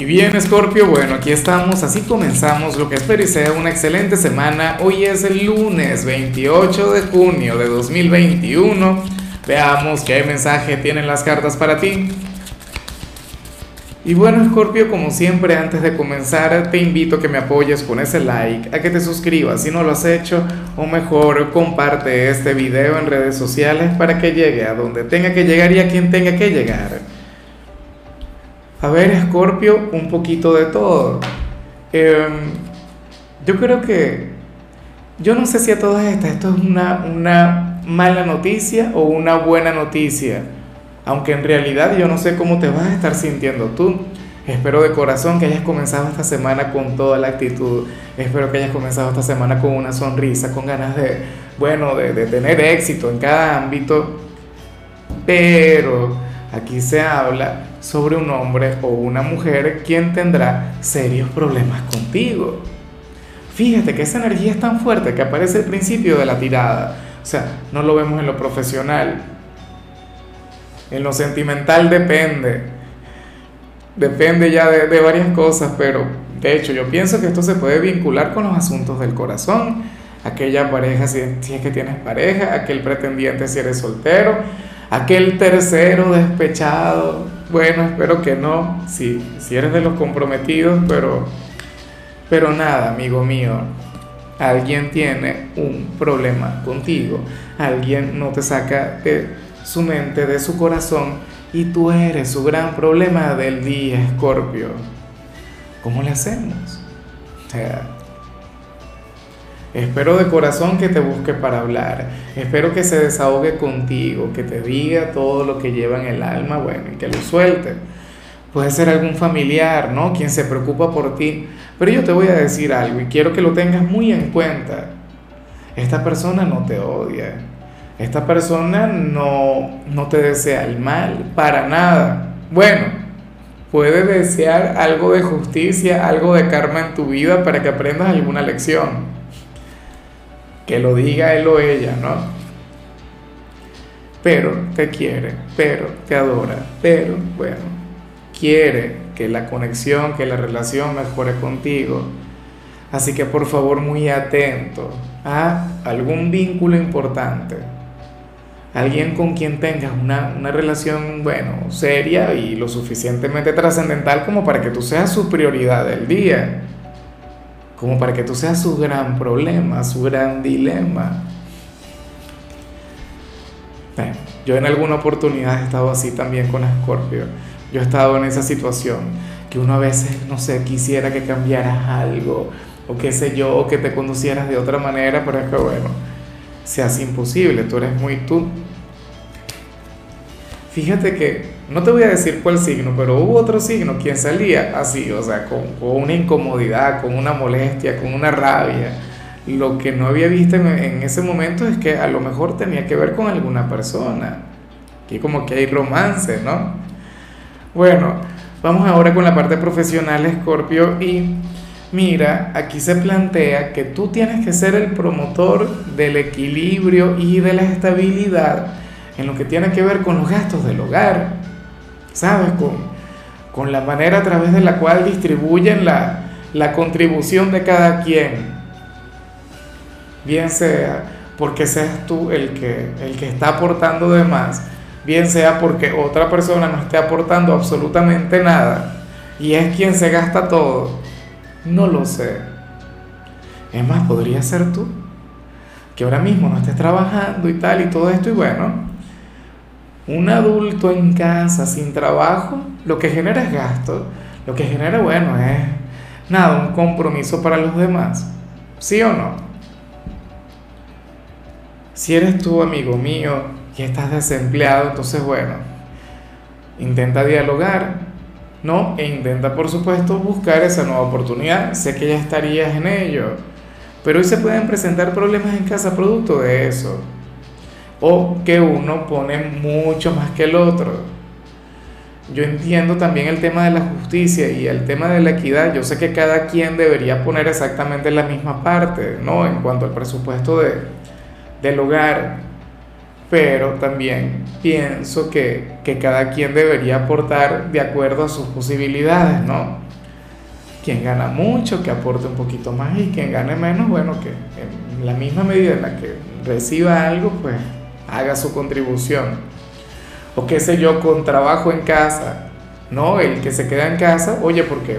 Y bien, Scorpio, bueno, aquí estamos, así comenzamos lo que espero y sea una excelente semana. Hoy es el lunes 28 de junio de 2021. Veamos qué mensaje tienen las cartas para ti. Y bueno, Scorpio, como siempre, antes de comenzar, te invito a que me apoyes con ese like, a que te suscribas si no lo has hecho, o mejor, comparte este video en redes sociales para que llegue a donde tenga que llegar y a quien tenga que llegar. A ver, Escorpio, un poquito de todo. Em, yo creo que, yo no sé si a todas estas esto es una, una mala noticia o una buena noticia, aunque en realidad yo no sé cómo te vas a estar sintiendo tú. Espero de corazón que hayas comenzado esta semana con toda la actitud. Espero que hayas comenzado esta semana con una sonrisa, con ganas de, bueno, de tener éxito en cada ámbito. Pero aquí se habla sobre un hombre o una mujer quien tendrá serios problemas contigo. Fíjate que esa energía es tan fuerte que aparece al principio de la tirada. O sea, no lo vemos en lo profesional. En lo sentimental depende. Depende ya de, varias cosas, pero de hecho yo pienso que esto se puede vincular con los asuntos del corazón. Aquella pareja si, es que tienes pareja, aquel pretendiente si eres soltero, aquel tercero despechado, bueno, espero que no, si, si eres de los comprometidos, pero, pero nada, amigo mío, alguien tiene un problema contigo, alguien no te saca de su mente, de su corazón, y tú eres su gran problema del día, Escorpio. ¿Cómo le hacemos? O sea, Espero de corazón que te busque para hablar. Espero que se desahogue contigo, que te diga todo lo que lleva en el alma, bueno, y que lo suelte. Puede ser algún familiar, ¿no? Quien se preocupa por ti. Pero yo te voy a decir algo y quiero que lo tengas muy en cuenta. Esta persona no te odia. Esta persona no, no te desea el mal, para nada. Bueno, puede desear algo de justicia, algo de karma en tu vida para que aprendas alguna lección que lo diga él o ella, ¿no? Pero te quiere, pero te adora, pero bueno, quiere que la conexión, que la relación mejore contigo. Así que por favor muy atento a algún vínculo importante. Alguien con quien tengas una, una relación, bueno, seria y lo suficientemente trascendental como para que tú seas su prioridad del día como para que tú seas su gran problema, su gran dilema. yo en alguna oportunidad he estado así también con Scorpio. Yo he estado en esa situación que uno a veces, no sé, quisiera que cambiaras algo, o qué sé yo, o que te conducieras de otra manera, pero es que bueno, se hace imposible, tú eres muy tú. Fíjate que no te voy a decir cuál signo, pero hubo otro signo quien salía así, o sea, con, una incomodidad, con una molestia, con una rabia. Lo que no había visto en, ese momento es que a lo mejor tenía que ver con alguna persona. Aquí como que hay romance, ¿no? Bueno, vamos ahora con la parte profesional, Scorpio, y mira, aquí se plantea que tú tienes que ser el promotor del equilibrio y de la estabilidad en lo que tiene que ver con los gastos del hogar. ¿Sabes? Con, la manera a través de la cual distribuyen la, contribución de cada quien. Bien sea porque seas tú el que, el que está aportando de más, bien sea porque otra persona no esté aportando absolutamente nada y es quien se gasta todo. No lo sé. Es más, podría ser tú, que ahora mismo no estés trabajando y tal y todo esto y bueno, un adulto en casa sin trabajo, lo que genera es gasto, lo que genera, bueno, es nada, un compromiso para los demás. ¿Sí o no? Si eres tú, amigo mío, y estás desempleado, entonces, bueno, intenta dialogar, ¿no? E intenta, por supuesto, buscar esa nueva oportunidad. Sé que ya estarías en ello, pero hoy se pueden presentar problemas en casa producto de eso o que uno pone mucho más que el otro. Yo entiendo también el tema de la justicia y el tema de la equidad. Yo sé que cada quien debería poner exactamente la misma parte, ¿no? En cuanto al presupuesto de, del hogar. Pero también pienso que, que cada quien debería aportar de acuerdo a sus posibilidades, ¿no? quien gana mucho, que aporte un poquito más y quien gane menos, bueno, que en la misma medida en la que reciba algo, pues haga su contribución. O qué sé yo, con trabajo en casa, ¿no? El que se queda en casa, oye, porque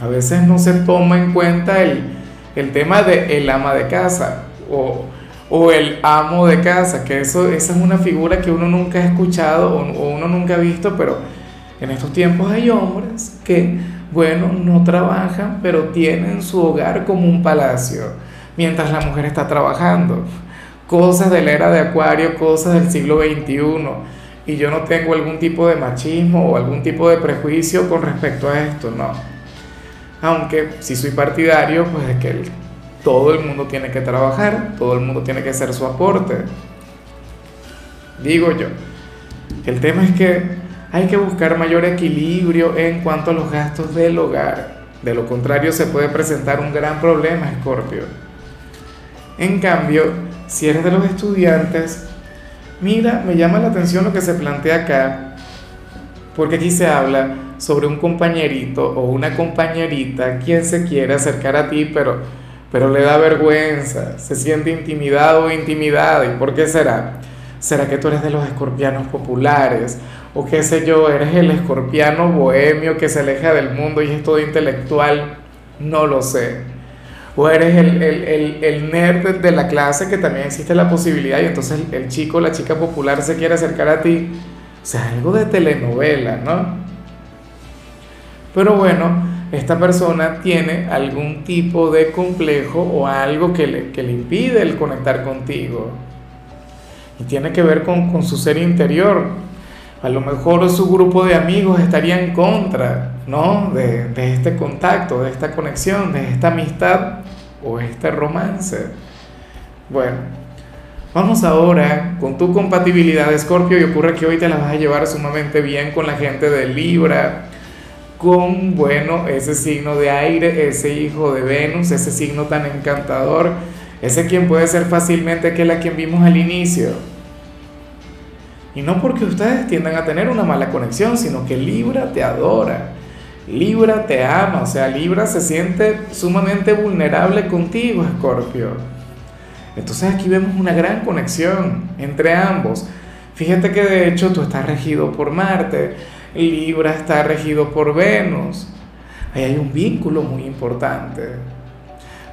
a veces no se toma en cuenta el, el tema de el ama de casa o, o, el amo de casa, que eso, esa es una figura que uno nunca ha escuchado o, o uno nunca ha visto, pero en estos tiempos hay hombres que, bueno, no trabajan, pero tienen su hogar como un palacio, mientras la mujer está trabajando. Cosas de la era de Acuario, cosas del siglo XXI. Y yo no tengo algún tipo de machismo o algún tipo de prejuicio con respecto a esto, no. Aunque si soy partidario, pues de que todo el mundo tiene que trabajar, todo el mundo tiene que hacer su aporte. Digo yo. El tema es que hay que buscar mayor equilibrio en cuanto a los gastos del hogar. De lo contrario se puede presentar un gran problema, Scorpio. En cambio, si eres de los estudiantes, mira, me llama la atención lo que se plantea acá, porque aquí se habla sobre un compañerito o una compañerita quien se quiere acercar a ti, pero, pero le da vergüenza, se siente intimidado o intimidada. ¿Y por qué será? ¿Será que tú eres de los escorpianos populares? O qué sé yo, eres el escorpiano bohemio que se aleja del mundo y es todo intelectual. No lo sé. O eres el, el, el, nerd de la clase que también existe la posibilidad y entonces el, chico la chica popular se quiere acercar a ti. O sea, algo de telenovela, ¿no? Pero bueno, esta persona tiene algún tipo de complejo o algo que le, que le impide el conectar contigo. Y tiene que ver con, con su ser interior a lo mejor su grupo de amigos estaría en contra, ¿no? De, este contacto, de esta conexión, de esta amistad o este romance. Bueno, vamos ahora con tu compatibilidad, Scorpio, y ocurre que hoy te la vas a llevar sumamente bien con la gente de Libra, con, bueno, ese signo de aire, ese hijo de Venus, ese signo tan encantador, ese quien puede ser fácilmente aquel a quien vimos al inicio y no porque ustedes tiendan a tener una mala conexión, sino que Libra te adora, Libra te ama, o sea, Libra se siente sumamente vulnerable contigo, Escorpio. Entonces aquí vemos una gran conexión entre ambos. Fíjate que de hecho tú estás regido por Marte, Libra está regido por Venus. Ahí hay un vínculo muy importante.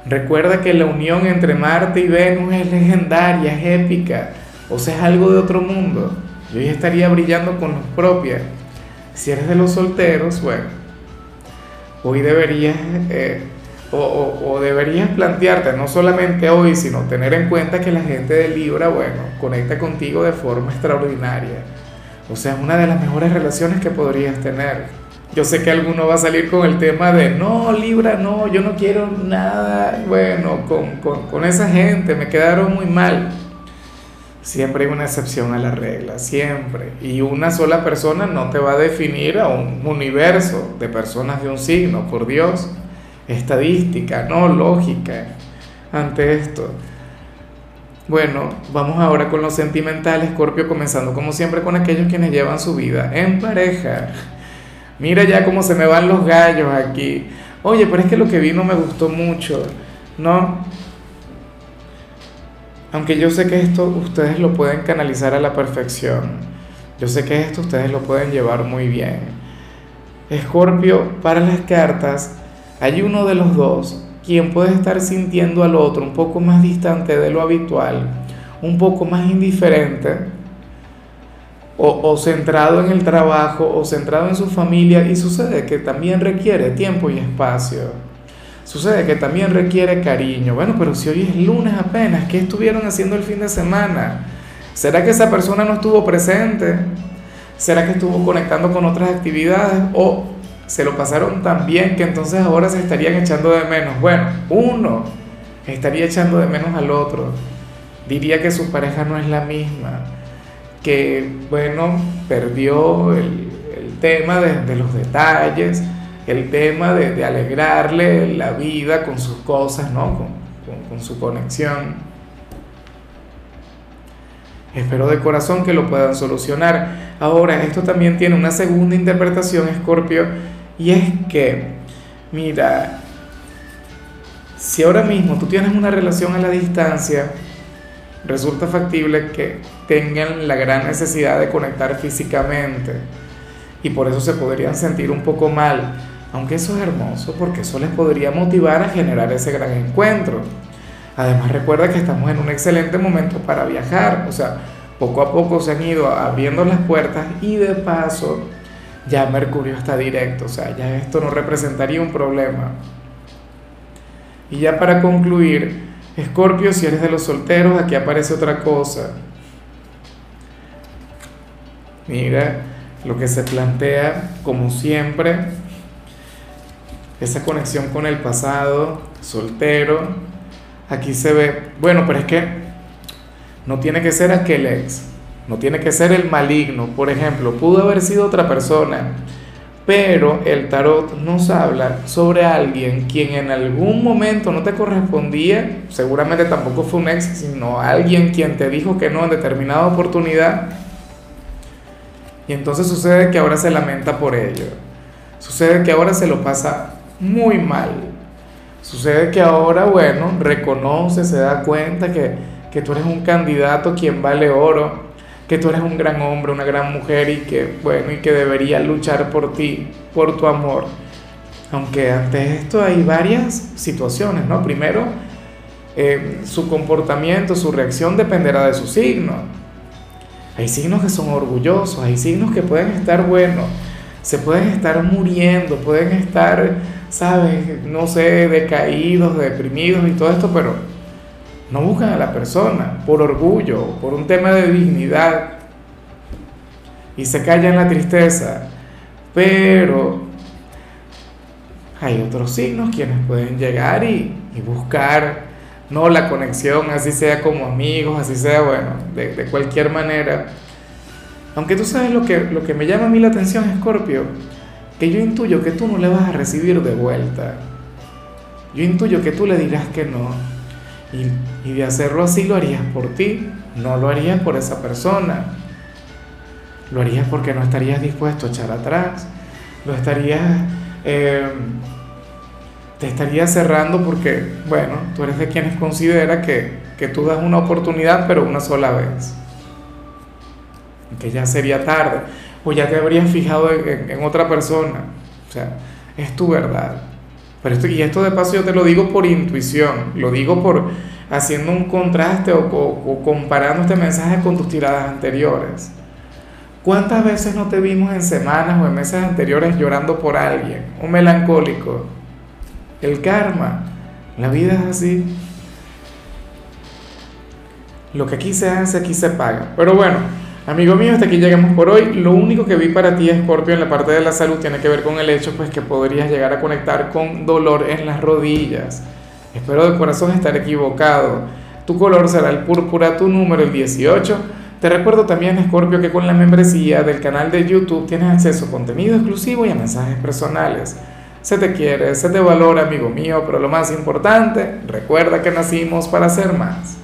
Recuerda que la unión entre Marte y Venus es legendaria, es épica, o sea, es algo de otro mundo yo estaría brillando con luz propia. Si eres de los solteros, bueno, hoy deberías, eh, o, o, deberías plantearte, no solamente hoy, sino tener en cuenta que la gente de Libra, bueno, conecta contigo de forma extraordinaria. O sea, es una de las mejores relaciones que podrías tener. Yo sé que alguno va a salir con el tema de, no, Libra, no, yo no quiero nada, bueno, con, con, con esa gente, me quedaron muy mal. Siempre hay una excepción a la regla, siempre. Y una sola persona no te va a definir a un universo de personas de un signo, por Dios. Estadística, no lógica ante esto. Bueno, vamos ahora con los sentimentales, Scorpio, comenzando como siempre con aquellos quienes llevan su vida en pareja. Mira ya cómo se me van los gallos aquí. Oye, pero es que lo que vi no me gustó mucho, ¿no? Aunque yo sé que esto ustedes lo pueden canalizar a la perfección. Yo sé que esto ustedes lo pueden llevar muy bien. Escorpio, para las cartas, hay uno de los dos quien puede estar sintiendo al otro un poco más distante de lo habitual, un poco más indiferente, o, o, centrado en el trabajo, o centrado en su familia, y sucede que también requiere tiempo y espacio. Sucede que también requiere cariño. Bueno, pero si hoy es lunes apenas, ¿qué estuvieron haciendo el fin de semana? ¿Será que esa persona no estuvo presente? ¿Será que estuvo conectando con otras actividades? ¿O se lo pasaron tan bien que entonces ahora se estarían echando de menos? Bueno, uno estaría echando de menos al otro. Diría que su pareja no es la misma. Que, bueno, perdió el, tema de los detalles el tema de, alegrarle la vida con sus cosas, ¿no? Con, con, con, su conexión. Espero de corazón que lo puedan solucionar. Ahora, esto también tiene una segunda interpretación, Escorpio, y es que, Mira, si ahora mismo tú tienes una relación a la distancia, resulta factible que tengan la gran necesidad de conectar físicamente y por eso se podrían sentir un poco mal, aunque eso es hermoso porque eso les podría motivar a generar ese gran encuentro. Además recuerda que estamos en un excelente momento para viajar, o sea, poco a poco se han ido abriendo las puertas y de paso ya Mercurio está directo, o sea, ya esto no representaría un problema. Y ya para concluir, Escorpio, si eres de los solteros, aquí aparece otra cosa. Mira, lo que se plantea, como siempre, esa conexión con el pasado, soltero, aquí se ve, bueno, pero es que no tiene que ser aquel ex, no tiene que ser el maligno, por ejemplo, pudo haber sido otra persona, pero el tarot nos habla sobre alguien quien en algún momento no te correspondía, seguramente tampoco fue un ex, sino alguien quien te dijo que no en determinada oportunidad, y entonces sucede que ahora se lamenta por ello, sucede que ahora se lo pasa muy mal, sucede que ahora, bueno, reconoce, se da cuenta que, que tú eres un candidato quien vale oro, que tú eres un gran hombre, una gran mujer y que, bueno, y que debería luchar por ti, por tu amor. Aunque ante esto hay varias situaciones, ¿no? Primero, eh, su comportamiento, su reacción dependerá de su signo. Hay signos que son orgullosos, hay signos que pueden estar buenos, se pueden estar muriendo, pueden estar, ¿sabes? No sé, decaídos, deprimidos y todo esto, pero no buscan a la persona por orgullo, por un tema de dignidad y se callan la tristeza. Pero hay otros signos quienes pueden llegar y, buscar no la conexión, así sea como amigos, así sea, bueno, de, de, cualquier manera. Aunque tú sabes lo que, lo que me llama a mí la atención, Scorpio, que yo intuyo que tú no le vas a recibir de vuelta. Yo intuyo que tú le dirás que no y, de hacerlo así lo harías por ti, no lo harías por esa persona. Lo harías porque no estarías dispuesto a echar atrás. Lo estarías... Eh, te estarías cerrando porque, bueno, tú eres de quienes considera que, que tú das una oportunidad pero una sola vez. Que ya sería tarde. O ya te habrías fijado en, otra persona. O sea, es tu verdad. Pero esto, y esto de paso yo te lo digo por intuición, lo digo por haciendo un contraste o, comparando este mensaje con tus tiradas anteriores. ¿Cuántas veces no te vimos en semanas o en meses anteriores llorando por alguien? Un melancólico. El karma. La vida es así. Lo que aquí se hace, aquí se paga. Pero bueno, Amigo mío, hasta aquí llegamos por hoy. Lo único que vi para ti, Scorpio, en la parte de la salud tiene que ver con el hecho pues, que podrías llegar a conectar con dolor en las rodillas. Espero de corazón estar equivocado. Tu color será el púrpura, tu número el 18. Te recuerdo también, Scorpio, que con la membresía del canal de YouTube tienes acceso a contenido exclusivo y a mensajes personales. Se te quiere, se te valora, amigo mío, pero lo más importante, recuerda que nacimos para ser más.